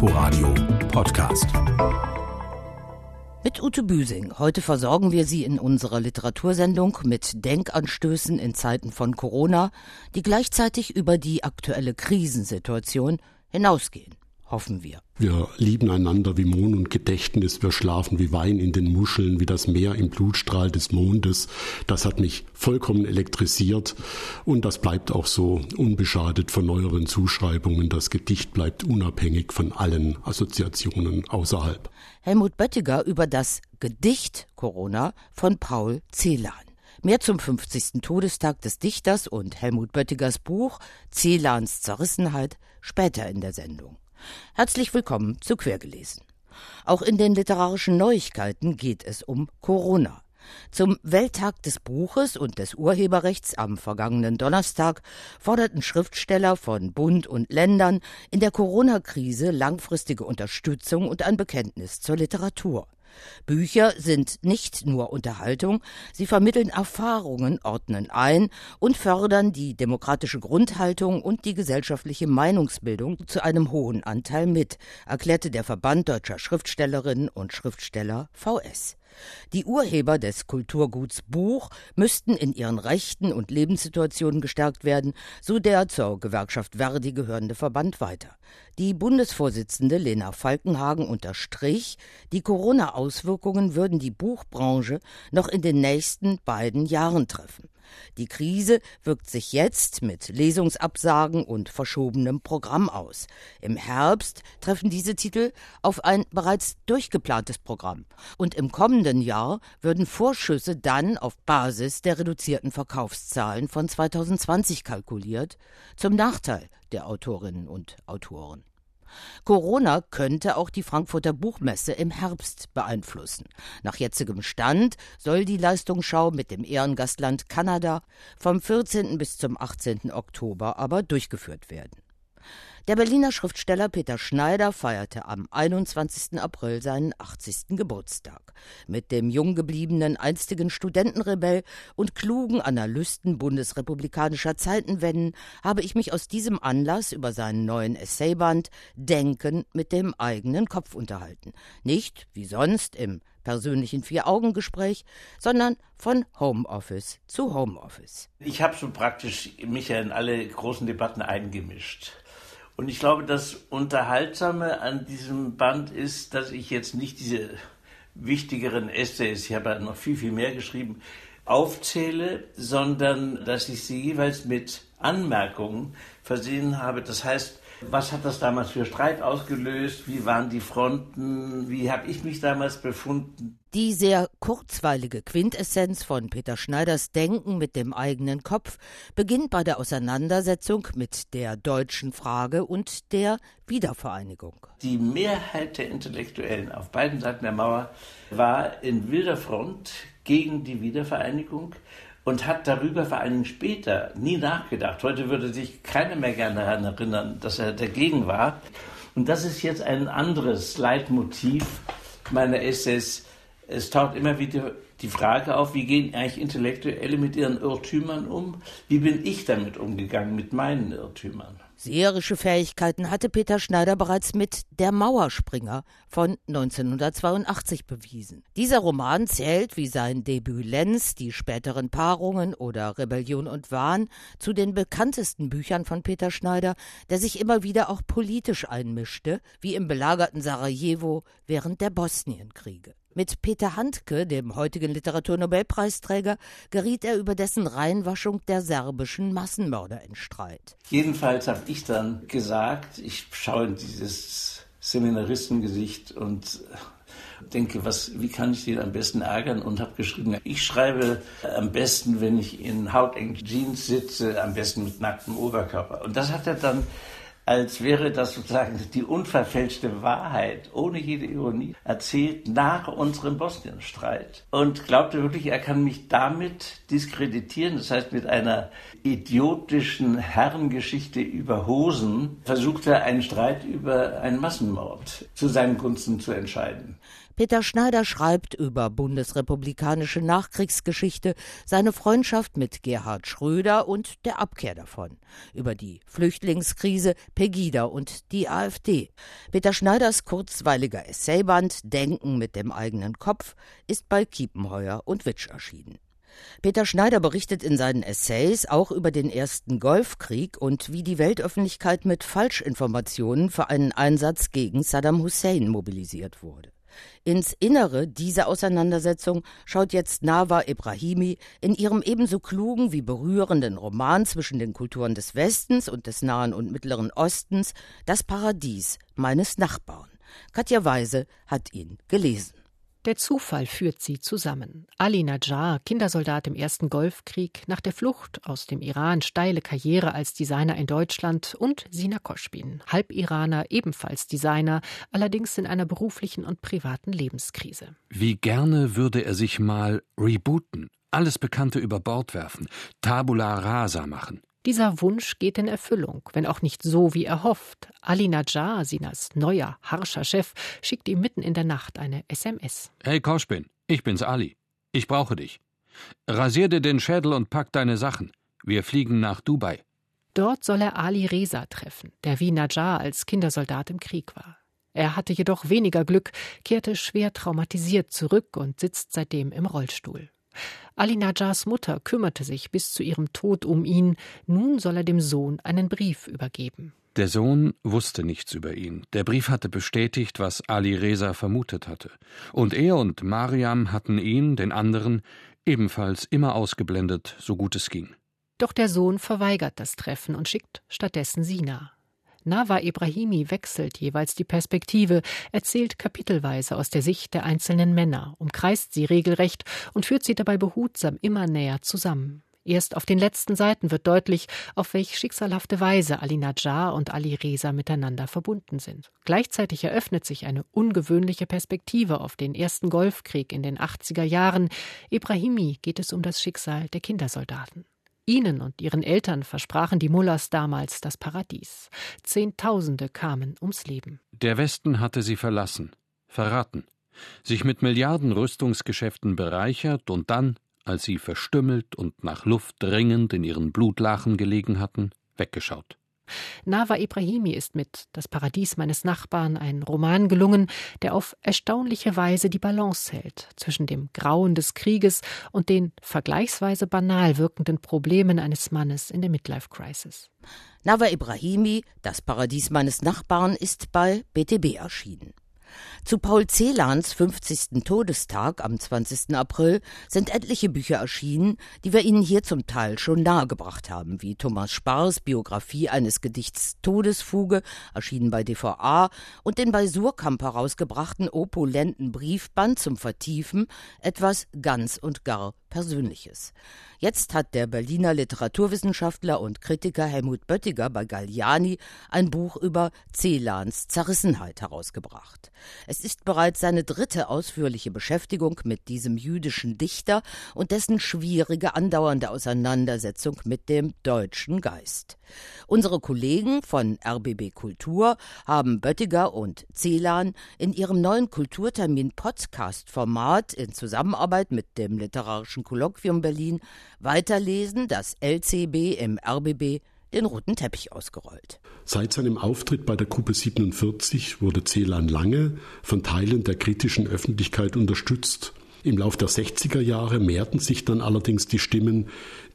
Inforadio Podcast. Mit Ute Büsing. Heute versorgen wir Sie in unserer Literatursendung mit Denkanstößen in Zeiten von Corona, die gleichzeitig über die aktuelle Krisensituation hinausgehen hoffen wir. Wir lieben einander wie Mond und Gedächtnis, wir schlafen wie Wein in den Muscheln, wie das Meer im Blutstrahl des Mondes. Das hat mich vollkommen elektrisiert und das bleibt auch so unbeschadet von neueren Zuschreibungen. Das Gedicht bleibt unabhängig von allen Assoziationen außerhalb. Helmut Böttiger über das Gedicht Corona von Paul Celan. Mehr zum 50. Todestag des Dichters und Helmut Böttigers Buch Celans Zerrissenheit später in der Sendung. Herzlich willkommen zu Quergelesen. Auch in den literarischen Neuigkeiten geht es um Corona. Zum Welttag des Buches und des Urheberrechts am vergangenen Donnerstag forderten Schriftsteller von Bund und Ländern in der Corona-Krise langfristige Unterstützung und ein Bekenntnis zur Literatur. Bücher sind nicht nur Unterhaltung, sie vermitteln Erfahrungen, ordnen ein und fördern die demokratische Grundhaltung und die gesellschaftliche Meinungsbildung zu einem hohen Anteil mit, erklärte der Verband deutscher Schriftstellerinnen und Schriftsteller VS. Die Urheber des Kulturguts Buch müssten in ihren Rechten und Lebenssituationen gestärkt werden, so der zur Gewerkschaft Verdi gehörende Verband weiter. Die Bundesvorsitzende Lena Falkenhagen unterstrich, die Corona-Auswirkungen würden die Buchbranche noch in den nächsten beiden Jahren treffen. Die Krise wirkt sich jetzt mit Lesungsabsagen und verschobenem Programm aus. Im Herbst treffen diese Titel auf ein bereits durchgeplantes Programm. Und im kommenden Jahr würden Vorschüsse dann auf Basis der reduzierten Verkaufszahlen von 2020 kalkuliert, zum Nachteil der Autorinnen und Autoren. Corona könnte auch die Frankfurter Buchmesse im Herbst beeinflussen. Nach jetzigem Stand soll die Leistungsschau mit dem Ehrengastland Kanada vom 14. bis zum 18. Oktober aber durchgeführt werden. Der Berliner Schriftsteller Peter Schneider feierte am 21. April seinen 80. Geburtstag. Mit dem jung gebliebenen einstigen Studentenrebell und klugen Analysten bundesrepublikanischer Zeitenwenden habe ich mich aus diesem Anlass über seinen neuen Essayband Denken mit dem eigenen Kopf unterhalten. Nicht, wie sonst, im persönlichen Vier-Augen-Gespräch, sondern von Homeoffice zu Homeoffice. Ich habe so praktisch mich ja in alle großen Debatten eingemischt. Und ich glaube, das Unterhaltsame an diesem Band ist, dass ich jetzt nicht diese wichtigeren Essays, ich habe ja noch viel, viel mehr geschrieben, aufzähle, sondern dass ich sie jeweils mit Anmerkungen versehen habe. Das heißt, was hat das damals für Streit ausgelöst? Wie waren die Fronten? Wie habe ich mich damals befunden? Die sehr kurzweilige Quintessenz von Peter Schneiders Denken mit dem eigenen Kopf beginnt bei der Auseinandersetzung mit der deutschen Frage und der Wiedervereinigung. Die Mehrheit der Intellektuellen auf beiden Seiten der Mauer war in wilder Front gegen die Wiedervereinigung und hat darüber vor allem später nie nachgedacht. Heute würde sich keiner mehr gerne daran erinnern, dass er dagegen war. Und das ist jetzt ein anderes Leitmotiv meiner Essays. Es taucht immer wieder die Frage auf, wie gehen eigentlich Intellektuelle mit ihren Irrtümern um? Wie bin ich damit umgegangen, mit meinen Irrtümern? Seherische Fähigkeiten hatte Peter Schneider bereits mit Der Mauerspringer von 1982 bewiesen. Dieser Roman zählt wie sein Debüt Lenz, die späteren Paarungen oder Rebellion und Wahn zu den bekanntesten Büchern von Peter Schneider, der sich immer wieder auch politisch einmischte, wie im belagerten Sarajevo während der Bosnienkriege. Mit Peter Handke, dem heutigen Literaturnobelpreisträger, geriet er über dessen Reinwaschung der serbischen Massenmörder in Streit. Jedenfalls habe ich dann gesagt, ich schaue in dieses Seminaristengesicht und denke, was, wie kann ich den am besten ärgern und habe geschrieben, ich schreibe am besten, wenn ich in hautengen Jeans sitze, am besten mit nacktem Oberkörper. Und das hat er dann als wäre das sozusagen die unverfälschte Wahrheit, ohne jede Ironie, erzählt nach unserem Bosnienstreit. Und glaubte wirklich, er kann mich damit diskreditieren, das heißt mit einer idiotischen Herrengeschichte über Hosen, versucht er einen Streit über einen Massenmord zu seinen Gunsten zu entscheiden. Peter Schneider schreibt über bundesrepublikanische Nachkriegsgeschichte, seine Freundschaft mit Gerhard Schröder und der Abkehr davon, über die Flüchtlingskrise, Pegida und die AfD. Peter Schneiders kurzweiliger Essayband Denken mit dem eigenen Kopf ist bei Kiepenheuer und Witsch erschienen. Peter Schneider berichtet in seinen Essays auch über den ersten Golfkrieg und wie die Weltöffentlichkeit mit Falschinformationen für einen Einsatz gegen Saddam Hussein mobilisiert wurde. Ins Innere dieser Auseinandersetzung schaut jetzt Nawa Ibrahimi in ihrem ebenso klugen wie berührenden Roman zwischen den Kulturen des Westens und des Nahen und Mittleren Ostens Das Paradies meines Nachbarn. Katja Weise hat ihn gelesen. Der Zufall führt sie zusammen. Ali Najjar, Kindersoldat im ersten Golfkrieg, nach der Flucht aus dem Iran steile Karriere als Designer in Deutschland und Sina Koschbin, Halb-Iraner, ebenfalls Designer, allerdings in einer beruflichen und privaten Lebenskrise. Wie gerne würde er sich mal rebooten, alles Bekannte über Bord werfen, Tabula rasa machen. Dieser Wunsch geht in Erfüllung, wenn auch nicht so, wie er hofft. Ali Najjar, Sinas neuer, harscher Chef, schickt ihm mitten in der Nacht eine SMS. Hey Koschbin, ich bin's Ali. Ich brauche dich. Rasier dir den Schädel und pack deine Sachen. Wir fliegen nach Dubai. Dort soll er Ali Reza treffen, der wie Najjar als Kindersoldat im Krieg war. Er hatte jedoch weniger Glück, kehrte schwer traumatisiert zurück und sitzt seitdem im Rollstuhl. Ali Najars Mutter kümmerte sich bis zu ihrem Tod um ihn. Nun soll er dem Sohn einen Brief übergeben. Der Sohn wusste nichts über ihn. Der Brief hatte bestätigt, was Ali Reza vermutet hatte. Und er und Mariam hatten ihn, den anderen, ebenfalls immer ausgeblendet, so gut es ging. Doch der Sohn verweigert das Treffen und schickt stattdessen Sina. Nawa Ibrahimi wechselt jeweils die Perspektive, erzählt kapitelweise aus der Sicht der einzelnen Männer, umkreist sie regelrecht und führt sie dabei behutsam immer näher zusammen. Erst auf den letzten Seiten wird deutlich, auf welch schicksalhafte Weise Ali Najjar und Ali Reza miteinander verbunden sind. Gleichzeitig eröffnet sich eine ungewöhnliche Perspektive auf den ersten Golfkrieg in den 80er Jahren. Ibrahimi geht es um das Schicksal der Kindersoldaten. Ihnen und ihren Eltern versprachen die Mullahs damals das Paradies. Zehntausende kamen ums Leben. Der Westen hatte sie verlassen, verraten, sich mit Milliarden Rüstungsgeschäften bereichert und dann, als sie verstümmelt und nach Luft dringend in ihren Blutlachen gelegen hatten, weggeschaut. Nawa Ibrahimi ist mit Das Paradies meines Nachbarn ein Roman gelungen, der auf erstaunliche Weise die Balance hält zwischen dem Grauen des Krieges und den vergleichsweise banal wirkenden Problemen eines Mannes in der Midlife Crisis. Nawa Ibrahimi, Das Paradies meines Nachbarn, ist bei BTB erschienen. Zu Paul Celans 50. Todestag am 20. April sind etliche Bücher erschienen, die wir Ihnen hier zum Teil schon nahegebracht haben, wie Thomas Spars Biografie eines Gedichts Todesfuge, erschienen bei DVA, und den bei Surkamp herausgebrachten opulenten Briefband zum Vertiefen, etwas ganz und gar Persönliches. Jetzt hat der Berliner Literaturwissenschaftler und Kritiker Helmut Böttiger bei Galliani ein Buch über Celans Zerrissenheit herausgebracht. Es ist bereits seine dritte ausführliche Beschäftigung mit diesem jüdischen Dichter und dessen schwierige andauernde Auseinandersetzung mit dem deutschen Geist. Unsere Kollegen von RBB Kultur haben Böttiger und Celan in ihrem neuen Kulturtermin Podcast-Format in Zusammenarbeit mit dem Literarischen Kolloquium Berlin Weiterlesen, das LCB im RBB den roten Teppich ausgerollt. Seit seinem Auftritt bei der Gruppe 47 wurde Celan lange von Teilen der kritischen Öffentlichkeit unterstützt. Im Lauf der 60er Jahre mehrten sich dann allerdings die Stimmen,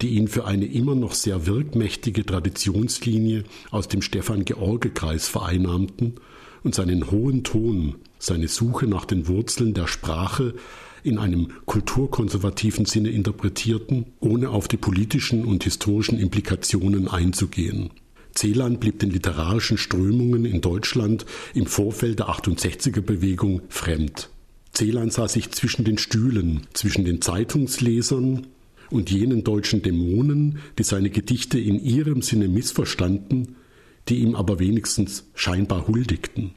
die ihn für eine immer noch sehr wirkmächtige Traditionslinie aus dem Stefan-George-Kreis vereinnahmten und seinen hohen Ton, seine Suche nach den Wurzeln der Sprache in einem kulturkonservativen Sinne interpretierten, ohne auf die politischen und historischen Implikationen einzugehen. Celan blieb den literarischen Strömungen in Deutschland im Vorfeld der 68er Bewegung fremd. Celan sah sich zwischen den Stühlen, zwischen den Zeitungslesern und jenen deutschen Dämonen, die seine Gedichte in ihrem Sinne missverstanden, die ihm aber wenigstens scheinbar huldigten.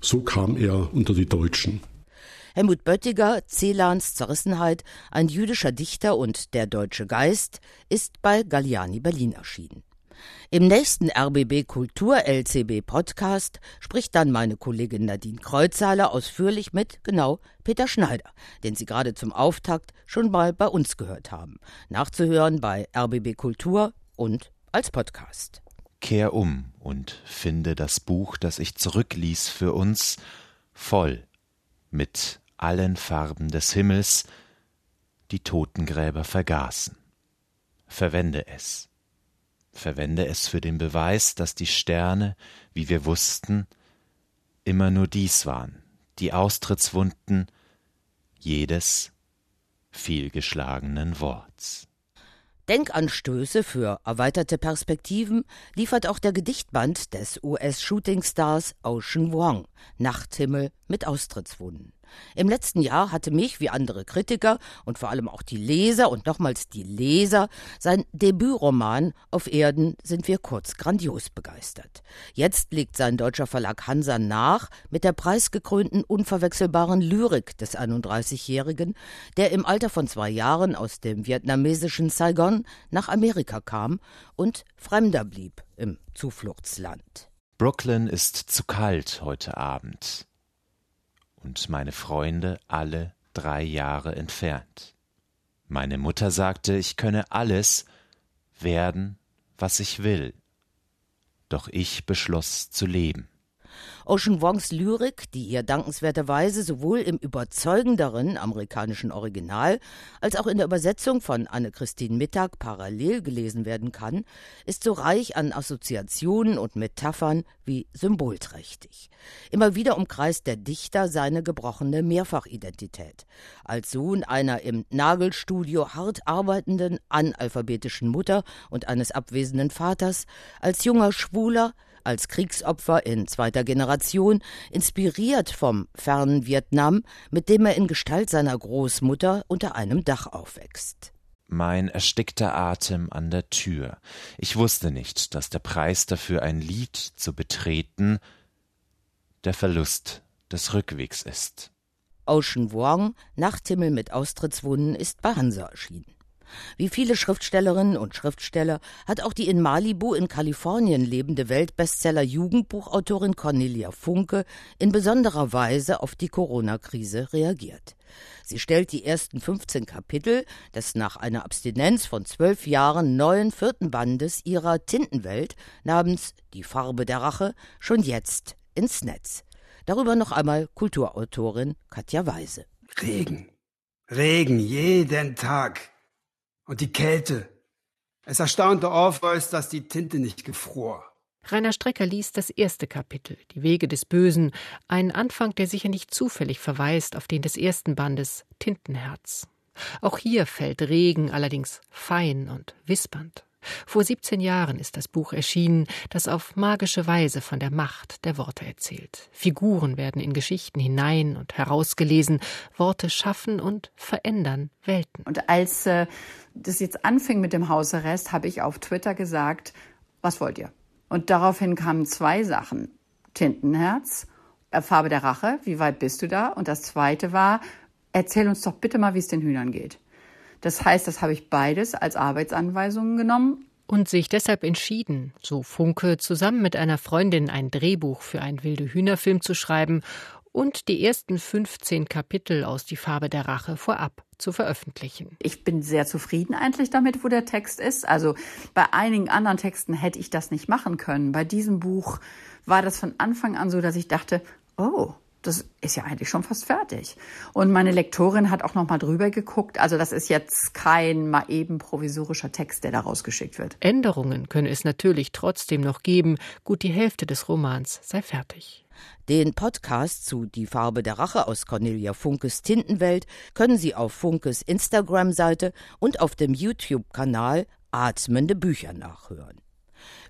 So kam er unter die Deutschen. Helmut Böttiger, Celans Zerrissenheit, ein jüdischer Dichter und der deutsche Geist, ist bei Galliani Berlin erschienen. Im nächsten RBB Kultur LCB Podcast spricht dann meine Kollegin Nadine Kreuzhaler ausführlich mit, genau, Peter Schneider, den Sie gerade zum Auftakt schon mal bei uns gehört haben. Nachzuhören bei RBB Kultur und als Podcast. Kehr um und finde das Buch, das ich zurückließ für uns, voll mit allen Farben des Himmels, die Totengräber vergaßen. Verwende es verwende es für den Beweis, dass die Sterne, wie wir wussten, immer nur dies waren, die Austrittswunden jedes vielgeschlagenen Worts. Denkanstöße für erweiterte Perspektiven liefert auch der Gedichtband des US-Shootingstars Ocean Wong, Nachthimmel mit Austrittswunden. Im letzten Jahr hatte mich, wie andere Kritiker und vor allem auch die Leser und nochmals die Leser, sein Debütroman Auf Erden sind wir kurz grandios begeistert. Jetzt legt sein deutscher Verlag Hansa nach mit der preisgekrönten unverwechselbaren Lyrik des 31-Jährigen, der im Alter von zwei Jahren aus dem vietnamesischen Saigon nach Amerika kam und Fremder blieb im Zufluchtsland. Brooklyn ist zu kalt heute Abend und meine Freunde alle drei Jahre entfernt. Meine Mutter sagte, ich könne alles werden, was ich will. Doch ich beschloss zu leben. Ocean Wongs Lyrik, die ihr dankenswerterweise sowohl im überzeugenderen amerikanischen Original als auch in der Übersetzung von Anne-Christine Mittag parallel gelesen werden kann, ist so reich an Assoziationen und Metaphern wie symbolträchtig. Immer wieder umkreist der Dichter seine gebrochene Mehrfachidentität. Als Sohn einer im Nagelstudio hart arbeitenden analphabetischen Mutter und eines abwesenden Vaters, als junger Schwuler, als Kriegsopfer in zweiter Generation, inspiriert vom fernen Vietnam, mit dem er in Gestalt seiner Großmutter unter einem Dach aufwächst. Mein erstickter Atem an der Tür. Ich wusste nicht, dass der Preis dafür ein Lied zu betreten der Verlust des Rückwegs ist. Ocean Wong, Nachthimmel mit Austrittswunden, ist bei Hansa erschienen. Wie viele Schriftstellerinnen und Schriftsteller hat auch die in Malibu in Kalifornien lebende Weltbestseller-Jugendbuchautorin Cornelia Funke in besonderer Weise auf die Corona-Krise reagiert. Sie stellt die ersten 15 Kapitel des nach einer Abstinenz von zwölf Jahren neuen vierten Bandes ihrer Tintenwelt namens Die Farbe der Rache schon jetzt ins Netz. Darüber noch einmal Kulturautorin Katja Weise. Regen. Regen jeden Tag. Und die Kälte. Es erstaunte Orpheus, dass die Tinte nicht gefror. Rainer Strecker liest das erste Kapitel, Die Wege des Bösen, ein Anfang, der sicher nicht zufällig verweist auf den des ersten Bandes Tintenherz. Auch hier fällt Regen allerdings fein und wispernd. Vor 17 Jahren ist das Buch erschienen, das auf magische Weise von der Macht der Worte erzählt. Figuren werden in Geschichten hinein und herausgelesen, Worte schaffen und verändern Welten. Und als äh, das jetzt anfing mit dem Hausarrest, habe ich auf Twitter gesagt, was wollt ihr? Und daraufhin kamen zwei Sachen. Tintenherz, äh, Farbe der Rache, wie weit bist du da? Und das zweite war, erzähl uns doch bitte mal, wie es den Hühnern geht. Das heißt, das habe ich beides als Arbeitsanweisungen genommen. Und sich deshalb entschieden, so Funke, zusammen mit einer Freundin ein Drehbuch für einen wilde Hühnerfilm zu schreiben und die ersten 15 Kapitel aus Die Farbe der Rache vorab zu veröffentlichen. Ich bin sehr zufrieden eigentlich damit, wo der Text ist. Also bei einigen anderen Texten hätte ich das nicht machen können. Bei diesem Buch war das von Anfang an so, dass ich dachte, oh, das ist ja eigentlich schon fast fertig. Und meine Lektorin hat auch noch mal drüber geguckt. Also das ist jetzt kein mal eben provisorischer Text, der da rausgeschickt wird. Änderungen könne es natürlich trotzdem noch geben. Gut die Hälfte des Romans sei fertig. Den Podcast zu Die Farbe der Rache aus Cornelia Funkes Tintenwelt können Sie auf Funkes Instagram-Seite und auf dem YouTube-Kanal Atmende Bücher nachhören.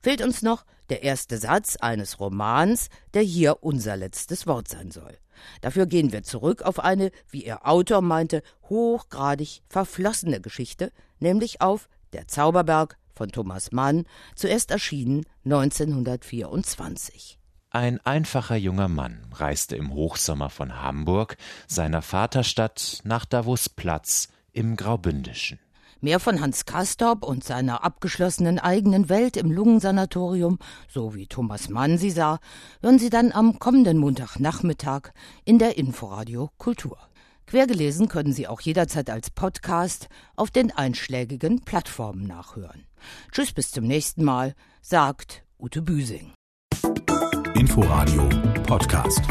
Fehlt uns noch der erste Satz eines Romans, der hier unser letztes Wort sein soll. Dafür gehen wir zurück auf eine, wie ihr Autor meinte, hochgradig verflossene Geschichte, nämlich auf Der Zauberberg von Thomas Mann, zuerst erschienen 1924. Ein einfacher junger Mann reiste im Hochsommer von Hamburg, seiner Vaterstadt, nach Davosplatz im Graubündischen. Mehr von Hans Castorp und seiner abgeschlossenen eigenen Welt im Lungensanatorium, so wie Thomas Mann sie sah, hören Sie dann am kommenden Montagnachmittag in der Inforadio Kultur. Quergelesen können Sie auch jederzeit als Podcast auf den einschlägigen Plattformen nachhören. Tschüss, bis zum nächsten Mal, sagt Ute Büsing. Inforadio Podcast.